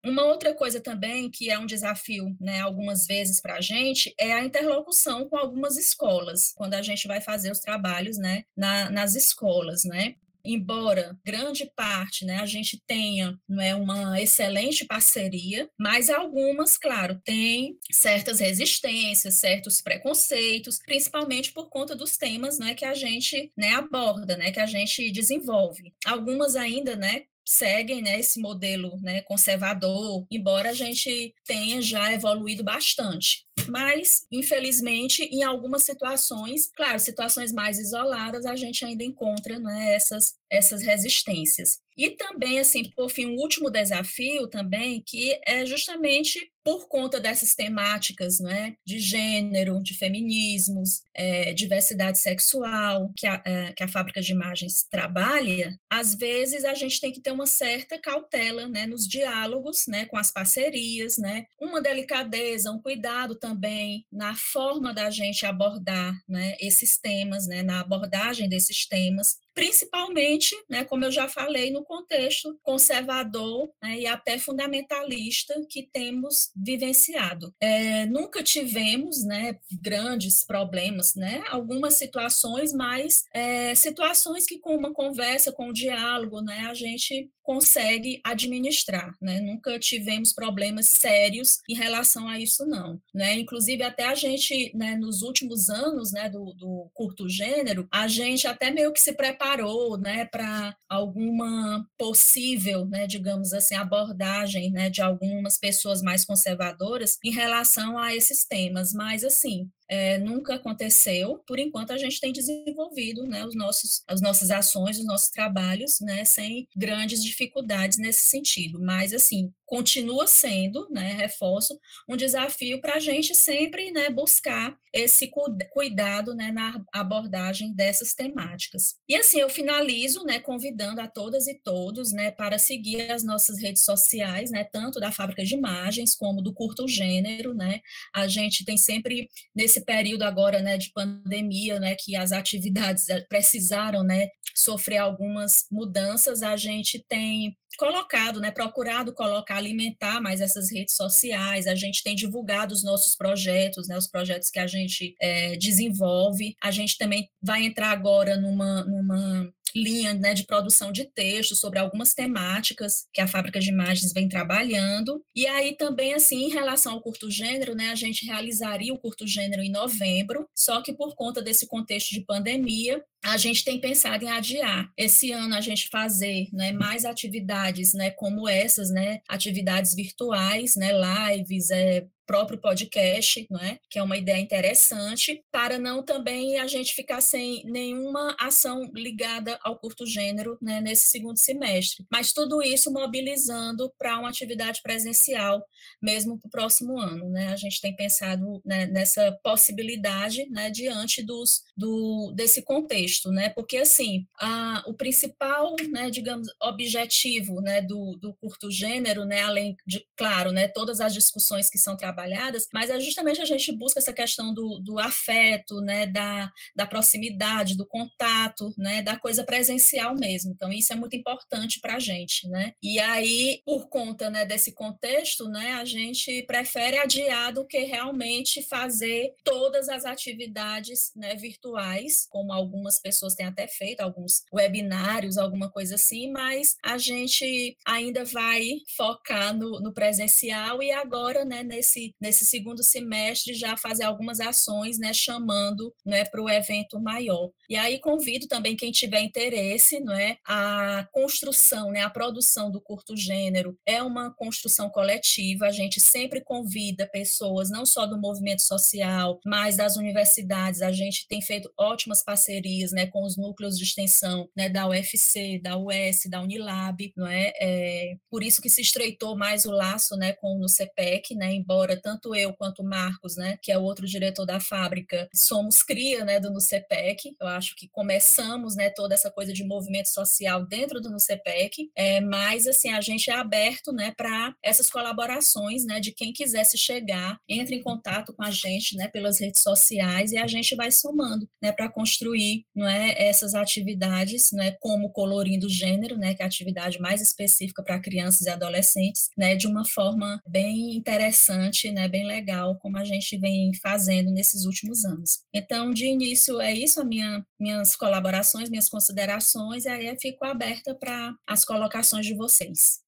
Uma outra coisa também que é um desafio, né, algumas vezes para a gente, é a interlocução com algumas escolas, quando a gente vai fazer os trabalhos, né, na, nas escolas, né. Embora grande parte, né, a gente tenha não é, uma excelente parceria, mas algumas, claro, têm certas resistências, certos preconceitos, principalmente por conta dos temas, né, que a gente, né, aborda, né, que a gente desenvolve. Algumas ainda, né, seguem né, esse modelo né, conservador, embora a gente tenha já evoluído bastante. Mas, infelizmente, em algumas situações, claro, situações mais isoladas, a gente ainda encontra né, essas, essas resistências. E também, assim, por fim, um último desafio também, que é justamente por conta dessas temáticas né, de gênero, de feminismos, é, diversidade sexual, que a, é, que a fábrica de imagens trabalha, às vezes a gente tem que ter uma certa cautela né, nos diálogos né, com as parcerias, né, uma delicadeza, um cuidado também na forma da gente abordar né, esses temas, né, na abordagem desses temas, principalmente, né, como eu já falei, no contexto conservador né, e até fundamentalista que temos vivenciado. É, nunca tivemos né, grandes problemas, né, algumas situações, mas é, situações que com uma conversa, com um diálogo, né, a gente consegue administrar, né? Nunca tivemos problemas sérios em relação a isso, não, né? Inclusive, até a gente, né, nos últimos anos, né, do, do curto gênero, a gente até meio que se preparou, né, para alguma possível, né, digamos assim, abordagem, né, de algumas pessoas mais conservadoras em relação a esses temas, mas, assim, é, nunca aconteceu. Por enquanto, a gente tem desenvolvido né, os nossos, as nossas ações, os nossos trabalhos, né, sem grandes dificuldades nesse sentido. Mas, assim, continua sendo, né, reforço, um desafio para a gente sempre né, buscar esse cuidado né, na abordagem dessas temáticas. E assim, eu finalizo né, convidando a todas e todos né, para seguir as nossas redes sociais, né, tanto da Fábrica de Imagens como do Curto Gênero. Né, a gente tem sempre, nesse período agora, né, de pandemia, né, que as atividades eh, precisaram, né, sofrer algumas mudanças, a gente tem colocado, né, procurado colocar, alimentar mais essas redes sociais, a gente tem divulgado os nossos projetos, né, os projetos que a gente é, desenvolve, a gente também vai entrar agora numa, numa linha né, de produção de texto sobre algumas temáticas que a fábrica de imagens vem trabalhando. E aí também, assim, em relação ao curto gênero, né, a gente realizaria o curto gênero em novembro, só que por conta desse contexto de pandemia, a gente tem pensado em adiar esse ano a gente fazer né, mais atividades né, como essas, né, atividades virtuais, né, lives, é, próprio podcast, não é? que é uma ideia interessante, para não também a gente ficar sem nenhuma ação ligada ao curto gênero né, nesse segundo semestre. Mas tudo isso mobilizando para uma atividade presencial, mesmo para o próximo ano. Né? A gente tem pensado né, nessa possibilidade né, diante dos, do, desse contexto, né? porque assim, a, o principal, né, digamos, objetivo né, do, do curto gênero, né, além de, claro, né, todas as discussões que são trabalhadas, trabalhadas, mas é justamente a gente busca essa questão do, do afeto, né, da, da proximidade, do contato, né, da coisa presencial mesmo. Então, isso é muito importante para a gente, né? E aí, por conta né, desse contexto, né, a gente prefere adiar do que realmente fazer todas as atividades né, virtuais, como algumas pessoas têm até feito, alguns webinários, alguma coisa assim, mas a gente ainda vai focar no, no presencial e agora, né, nesse nesse, segundo semestre já fazer algumas ações, né, chamando, né, para o evento maior. E aí convido também quem tiver interesse, não é, a construção, né, a produção do curto gênero é uma construção coletiva. A gente sempre convida pessoas, não só do movimento social, mas das universidades. A gente tem feito ótimas parcerias, né, com os núcleos de extensão, né, da UFC, da US, da Unilab, não é? é por isso que se estreitou mais o laço, né, com o CPEC, né, embora agora, tanto eu quanto o Marcos, né, que é o outro diretor da fábrica, somos cria, né, do NUCEPEC. Eu acho que começamos, né, toda essa coisa de movimento social dentro do NUCEPEC, é, mas, assim, a gente é aberto, né, para essas colaborações, né, de quem quisesse chegar, entre em contato com a gente, né, pelas redes sociais e a gente vai somando, né, para construir, não é, essas atividades, né, como colorindo gênero, né, que é a atividade mais específica para crianças e adolescentes, né, de uma forma bem interessante né, bem legal, como a gente vem fazendo nesses últimos anos. Então, de início, é isso, a minha, minhas colaborações, minhas considerações, e aí eu fico aberta para as colocações de vocês.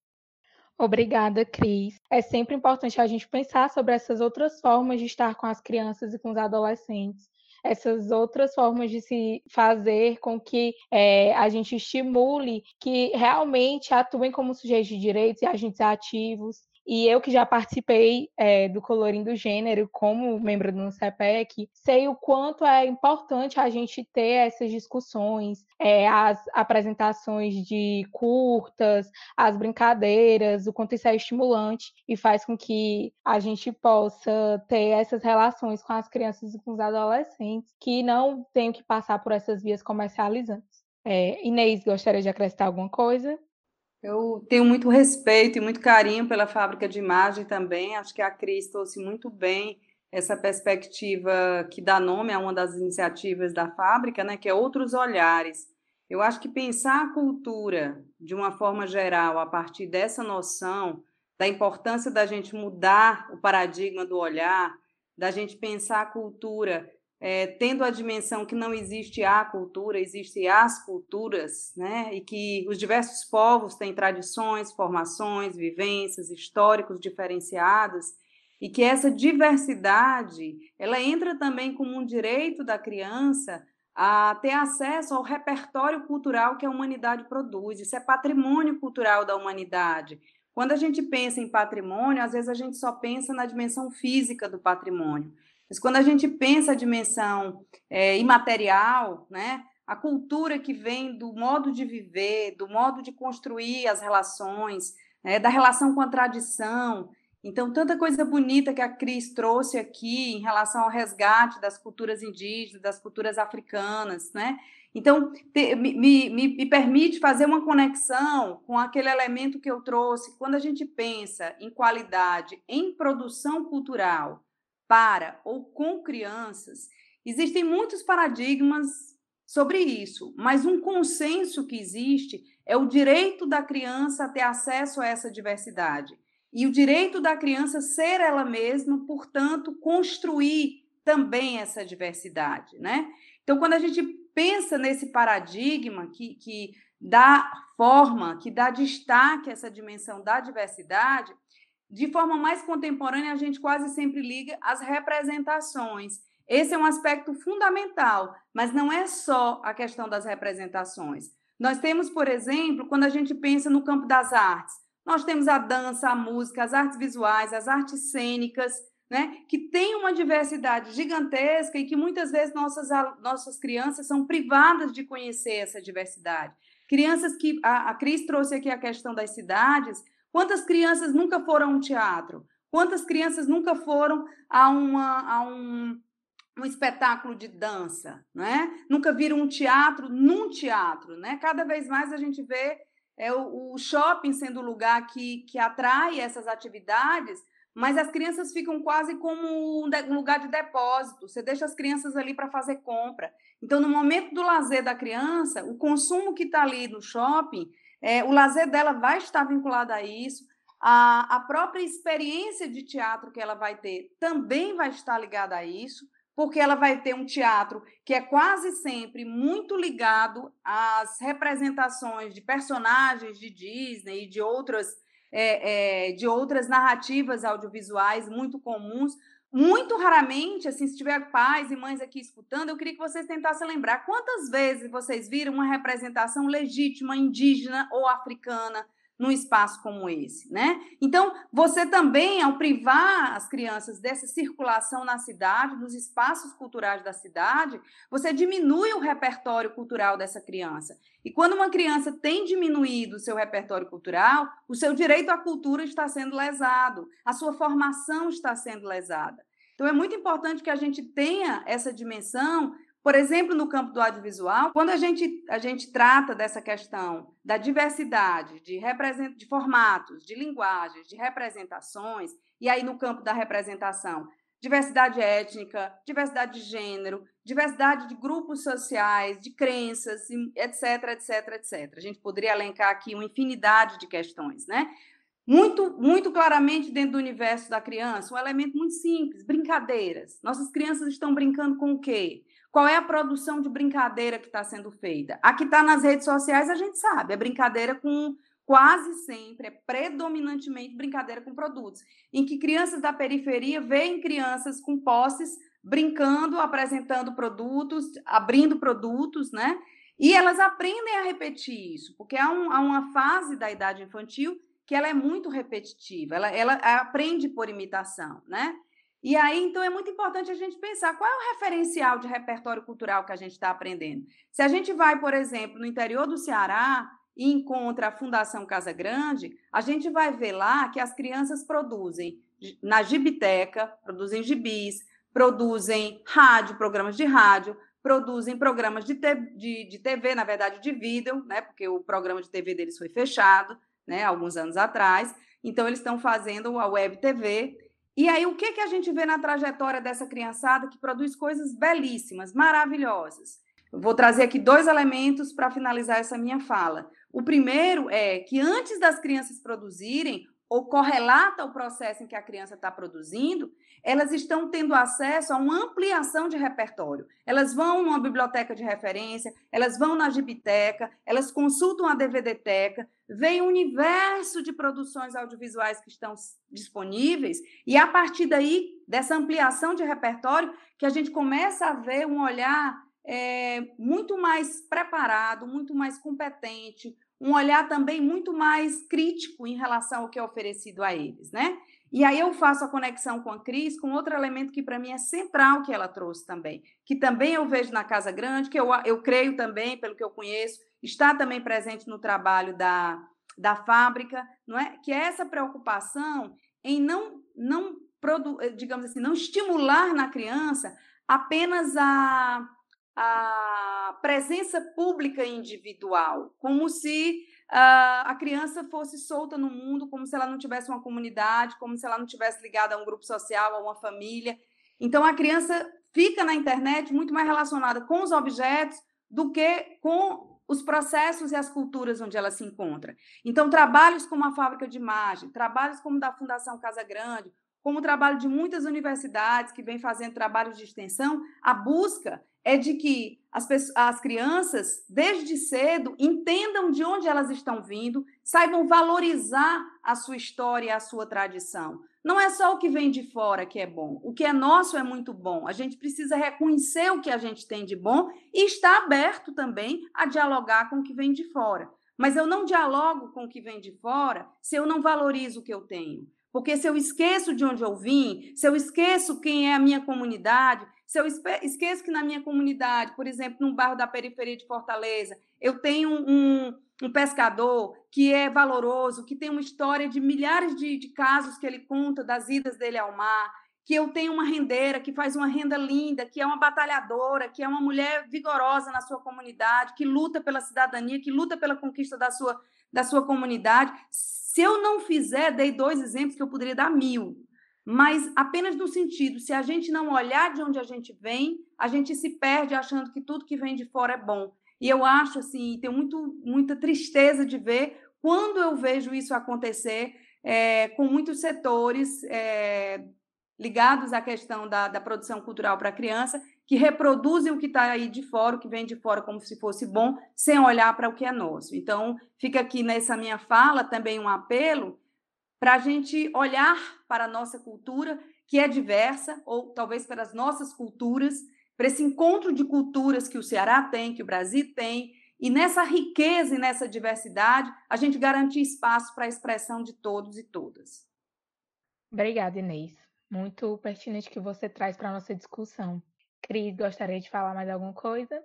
Obrigada, Cris. É sempre importante a gente pensar sobre essas outras formas de estar com as crianças e com os adolescentes, essas outras formas de se fazer com que é, a gente estimule que realmente atuem como sujeitos de direitos e agentes ativos e eu que já participei é, do Colorindo Gênero como membro do CEPEC, sei o quanto é importante a gente ter essas discussões, é, as apresentações de curtas, as brincadeiras, o quanto isso é estimulante e faz com que a gente possa ter essas relações com as crianças e com os adolescentes que não tenham que passar por essas vias comercializantes. É, Inês, gostaria de acrescentar alguma coisa? Eu tenho muito respeito e muito carinho pela fábrica de imagem também. Acho que a Cris trouxe muito bem essa perspectiva que dá nome a uma das iniciativas da fábrica, né, que é outros olhares. Eu acho que pensar a cultura de uma forma geral, a partir dessa noção da importância da gente mudar o paradigma do olhar, da gente pensar a cultura é, tendo a dimensão que não existe a cultura, existe as culturas, né? E que os diversos povos têm tradições, formações, vivências, históricos diferenciados, e que essa diversidade ela entra também como um direito da criança a ter acesso ao repertório cultural que a humanidade produz. Isso é patrimônio cultural da humanidade. Quando a gente pensa em patrimônio, às vezes a gente só pensa na dimensão física do patrimônio. Mas quando a gente pensa a dimensão é, imaterial, né, a cultura que vem do modo de viver, do modo de construir as relações, né, da relação com a tradição. Então, tanta coisa bonita que a Cris trouxe aqui em relação ao resgate das culturas indígenas, das culturas africanas, né? Então, te, me, me, me permite fazer uma conexão com aquele elemento que eu trouxe. Quando a gente pensa em qualidade, em produção cultural, para ou com crianças, existem muitos paradigmas sobre isso, mas um consenso que existe é o direito da criança a ter acesso a essa diversidade e o direito da criança ser ela mesma, portanto, construir também essa diversidade, né? Então, quando a gente pensa nesse paradigma que, que dá forma, que dá destaque a essa dimensão da diversidade, de forma mais contemporânea, a gente quase sempre liga as representações. Esse é um aspecto fundamental, mas não é só a questão das representações. Nós temos, por exemplo, quando a gente pensa no campo das artes, nós temos a dança, a música, as artes visuais, as artes cênicas, né, que tem uma diversidade gigantesca e que muitas vezes nossas, nossas crianças são privadas de conhecer essa diversidade. Crianças que. A, a Cris trouxe aqui a questão das cidades. Quantas crianças nunca foram a um teatro? Quantas crianças nunca foram a, uma, a um, um espetáculo de dança? Né? Nunca viram um teatro num teatro? Né? Cada vez mais a gente vê é, o, o shopping sendo o lugar que, que atrai essas atividades mas as crianças ficam quase como um lugar de depósito. Você deixa as crianças ali para fazer compra. Então, no momento do lazer da criança, o consumo que está ali no shopping, é, o lazer dela vai estar vinculado a isso. A, a própria experiência de teatro que ela vai ter também vai estar ligada a isso, porque ela vai ter um teatro que é quase sempre muito ligado às representações de personagens de Disney e de outras é, é, de outras narrativas audiovisuais muito comuns. Muito raramente, assim, se tiver pais e mães aqui escutando, eu queria que vocês tentassem lembrar quantas vezes vocês viram uma representação legítima indígena ou africana num espaço como esse, né? Então, você também, ao privar as crianças dessa circulação na cidade, dos espaços culturais da cidade, você diminui o repertório cultural dessa criança. E quando uma criança tem diminuído o seu repertório cultural, o seu direito à cultura está sendo lesado, a sua formação está sendo lesada. Então, é muito importante que a gente tenha essa dimensão por exemplo, no campo do audiovisual, quando a gente, a gente trata dessa questão da diversidade de, represent... de formatos, de linguagens, de representações, e aí no campo da representação, diversidade étnica, diversidade de gênero, diversidade de grupos sociais, de crenças, etc, etc, etc. A gente poderia elencar aqui uma infinidade de questões, né? Muito, muito claramente dentro do universo da criança, um elemento muito simples, brincadeiras. Nossas crianças estão brincando com o quê? Qual é a produção de brincadeira que está sendo feita? A que está nas redes sociais, a gente sabe, é brincadeira com quase sempre, é predominantemente brincadeira com produtos, em que crianças da periferia veem crianças com posses brincando, apresentando produtos, abrindo produtos, né? E elas aprendem a repetir isso, porque há, um, há uma fase da idade infantil que ela é muito repetitiva, ela, ela aprende por imitação, né? E aí, então, é muito importante a gente pensar qual é o referencial de repertório cultural que a gente está aprendendo. Se a gente vai, por exemplo, no interior do Ceará e encontra a Fundação Casa Grande, a gente vai ver lá que as crianças produzem na gibiteca, produzem gibis, produzem rádio, programas de rádio, produzem programas de, te, de, de TV, na verdade, de vídeo, né? Porque o programa de TV deles foi fechado, né? Alguns anos atrás. Então, eles estão fazendo a web TV e aí, o que, que a gente vê na trajetória dessa criançada que produz coisas belíssimas, maravilhosas? Vou trazer aqui dois elementos para finalizar essa minha fala. O primeiro é que antes das crianças produzirem, ou correlata ao processo em que a criança está produzindo, elas estão tendo acesso a uma ampliação de repertório. Elas vão numa biblioteca de referência, elas vão na gibiteca, elas consultam a DVDteca, veem um universo de produções audiovisuais que estão disponíveis, e a partir daí, dessa ampliação de repertório, que a gente começa a ver um olhar é, muito mais preparado, muito mais competente, um olhar também muito mais crítico em relação ao que é oferecido a eles, né? E aí eu faço a conexão com a Cris com outro elemento que para mim é central que ela trouxe também, que também eu vejo na Casa Grande, que eu, eu creio também, pelo que eu conheço, está também presente no trabalho da, da fábrica, não é? Que é essa preocupação em não, não digamos assim, não estimular na criança apenas a a presença pública individual, como se a criança fosse solta no mundo, como se ela não tivesse uma comunidade, como se ela não tivesse ligada a um grupo social, a uma família. Então, a criança fica na internet muito mais relacionada com os objetos do que com os processos e as culturas onde ela se encontra. Então, trabalhos como a Fábrica de Imagem, trabalhos como da Fundação Casa Grande, como o trabalho de muitas universidades que vêm fazendo trabalhos de extensão, a busca é de que as, pessoas, as crianças, desde cedo, entendam de onde elas estão vindo, saibam valorizar a sua história a sua tradição. Não é só o que vem de fora que é bom, o que é nosso é muito bom. A gente precisa reconhecer o que a gente tem de bom e estar aberto também a dialogar com o que vem de fora. Mas eu não dialogo com o que vem de fora se eu não valorizo o que eu tenho. Porque se eu esqueço de onde eu vim, se eu esqueço quem é a minha comunidade, se eu esqueço que na minha comunidade, por exemplo, num bairro da periferia de Fortaleza, eu tenho um, um pescador que é valoroso, que tem uma história de milhares de, de casos que ele conta das idas dele ao mar, que eu tenho uma rendeira que faz uma renda linda, que é uma batalhadora, que é uma mulher vigorosa na sua comunidade, que luta pela cidadania, que luta pela conquista da sua, da sua comunidade. Se eu não fizer, dei dois exemplos que eu poderia dar mil, mas apenas no sentido, se a gente não olhar de onde a gente vem, a gente se perde achando que tudo que vem de fora é bbom. E eu acho assim, tenho muito, muita tristeza de ver quando eu vejo isso acontecer é, com muitos setores é, ligados à questão da, da produção cultural para a criança, que reproduzem o que está aí de fora, o que vem de fora como se fosse bom, sem olhar para o que é nosso. Então, fica aqui nessa minha fala também um apelo para a gente olhar para a nossa cultura, que é diversa, ou talvez para as nossas culturas, para esse encontro de culturas que o Ceará tem, que o Brasil tem, e nessa riqueza e nessa diversidade, a gente garantir espaço para a expressão de todos e todas. Obrigada, Inês. Muito pertinente que você traz para a nossa discussão. Cris, gostaria de falar mais alguma coisa?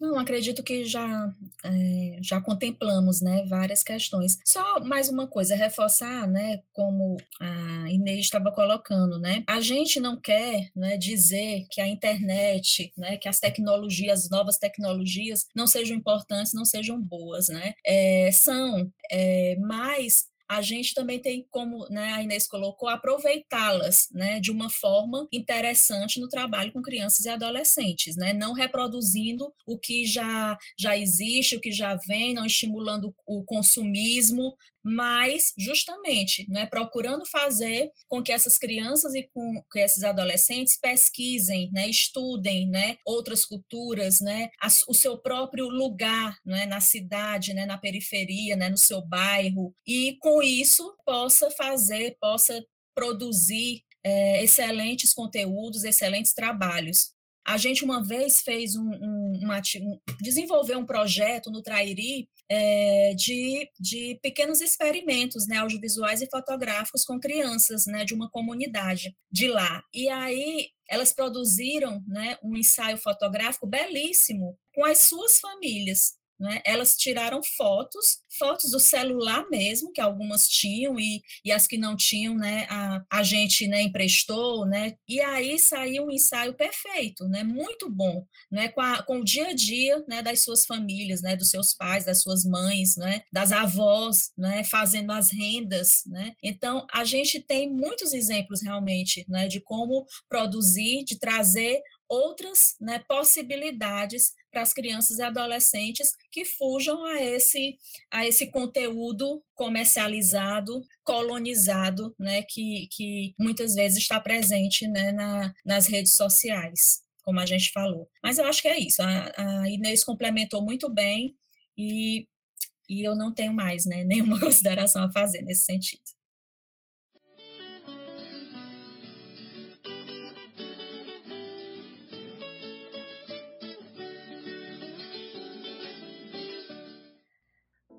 Não, acredito que já, é, já contemplamos né, várias questões. Só mais uma coisa, reforçar, né, como a Inês estava colocando, né, a gente não quer né, dizer que a internet, né, que as tecnologias, as novas tecnologias, não sejam importantes, não sejam boas. Né? É, são, é, mas a gente também tem como, né, a Inês colocou, aproveitá-las, né, de uma forma interessante no trabalho com crianças e adolescentes, né, não reproduzindo o que já já existe, o que já vem, não estimulando o consumismo, mas justamente né, procurando fazer com que essas crianças e com que esses adolescentes pesquisem, né, estudem né, outras culturas, né, o seu próprio lugar né, na cidade, né, na periferia, né, no seu bairro, e com isso possa fazer, possa produzir é, excelentes conteúdos, excelentes trabalhos. A gente uma vez fez um, um, uma, um desenvolveu um projeto no Trairi é, de, de pequenos experimentos né, audiovisuais e fotográficos com crianças né, de uma comunidade de lá. E aí elas produziram né, um ensaio fotográfico belíssimo com as suas famílias. Né? Elas tiraram fotos, fotos do celular mesmo, que algumas tinham e, e as que não tinham, né, a, a gente né, emprestou, né? E aí saiu um ensaio perfeito, né? Muito bom, né? Com, a, com o dia a dia, né, das suas famílias, né, dos seus pais, das suas mães, né, das avós, né, fazendo as rendas, né? Então a gente tem muitos exemplos realmente, né, de como produzir, de trazer outras né, possibilidades para as crianças e adolescentes que fujam a esse, a esse conteúdo comercializado, colonizado, né, que, que muitas vezes está presente né, na, nas redes sociais, como a gente falou. Mas eu acho que é isso, a, a Inês complementou muito bem e, e eu não tenho mais né, nenhuma consideração a fazer nesse sentido.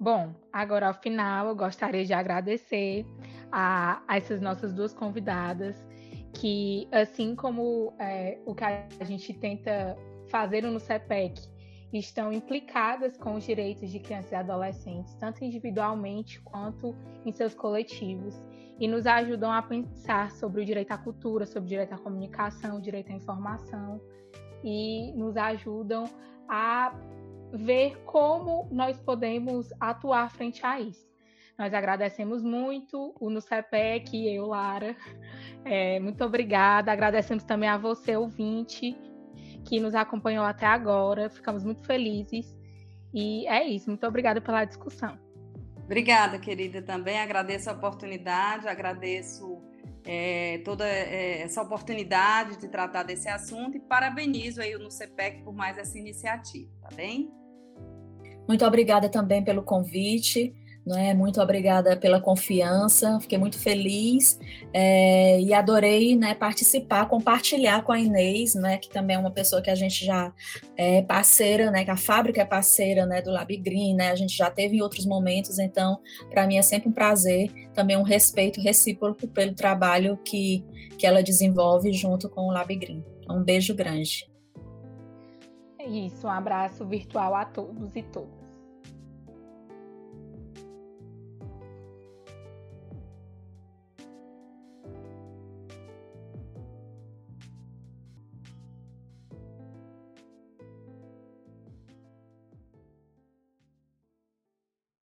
Bom, agora ao final eu gostaria de agradecer a, a essas nossas duas convidadas, que assim como é, o que a gente tenta fazer no CEPEC, estão implicadas com os direitos de crianças e adolescentes, tanto individualmente quanto em seus coletivos, e nos ajudam a pensar sobre o direito à cultura, sobre o direito à comunicação, o direito à informação, e nos ajudam a ver como nós podemos atuar frente a isso. Nós agradecemos muito o NUCEPEC e eu, Lara. É, muito obrigada. Agradecemos também a você, ouvinte, que nos acompanhou até agora. Ficamos muito felizes. E é isso. Muito obrigada pela discussão. Obrigada, querida, também. Agradeço a oportunidade, agradeço é, toda é, essa oportunidade de tratar desse assunto e parabenizo aí o CPEC por mais essa iniciativa, tá bem? Muito obrigada também pelo convite. Né? Muito obrigada pela confiança, fiquei muito feliz é, e adorei né, participar, compartilhar com a Inês, né, que também é uma pessoa que a gente já é parceira, né, que a fábrica é parceira né, do Lab Green, né, a gente já teve em outros momentos, então para mim é sempre um prazer, também um respeito recíproco pelo trabalho que, que ela desenvolve junto com o Lab Green. Um beijo grande. É isso, um abraço virtual a todos e todas.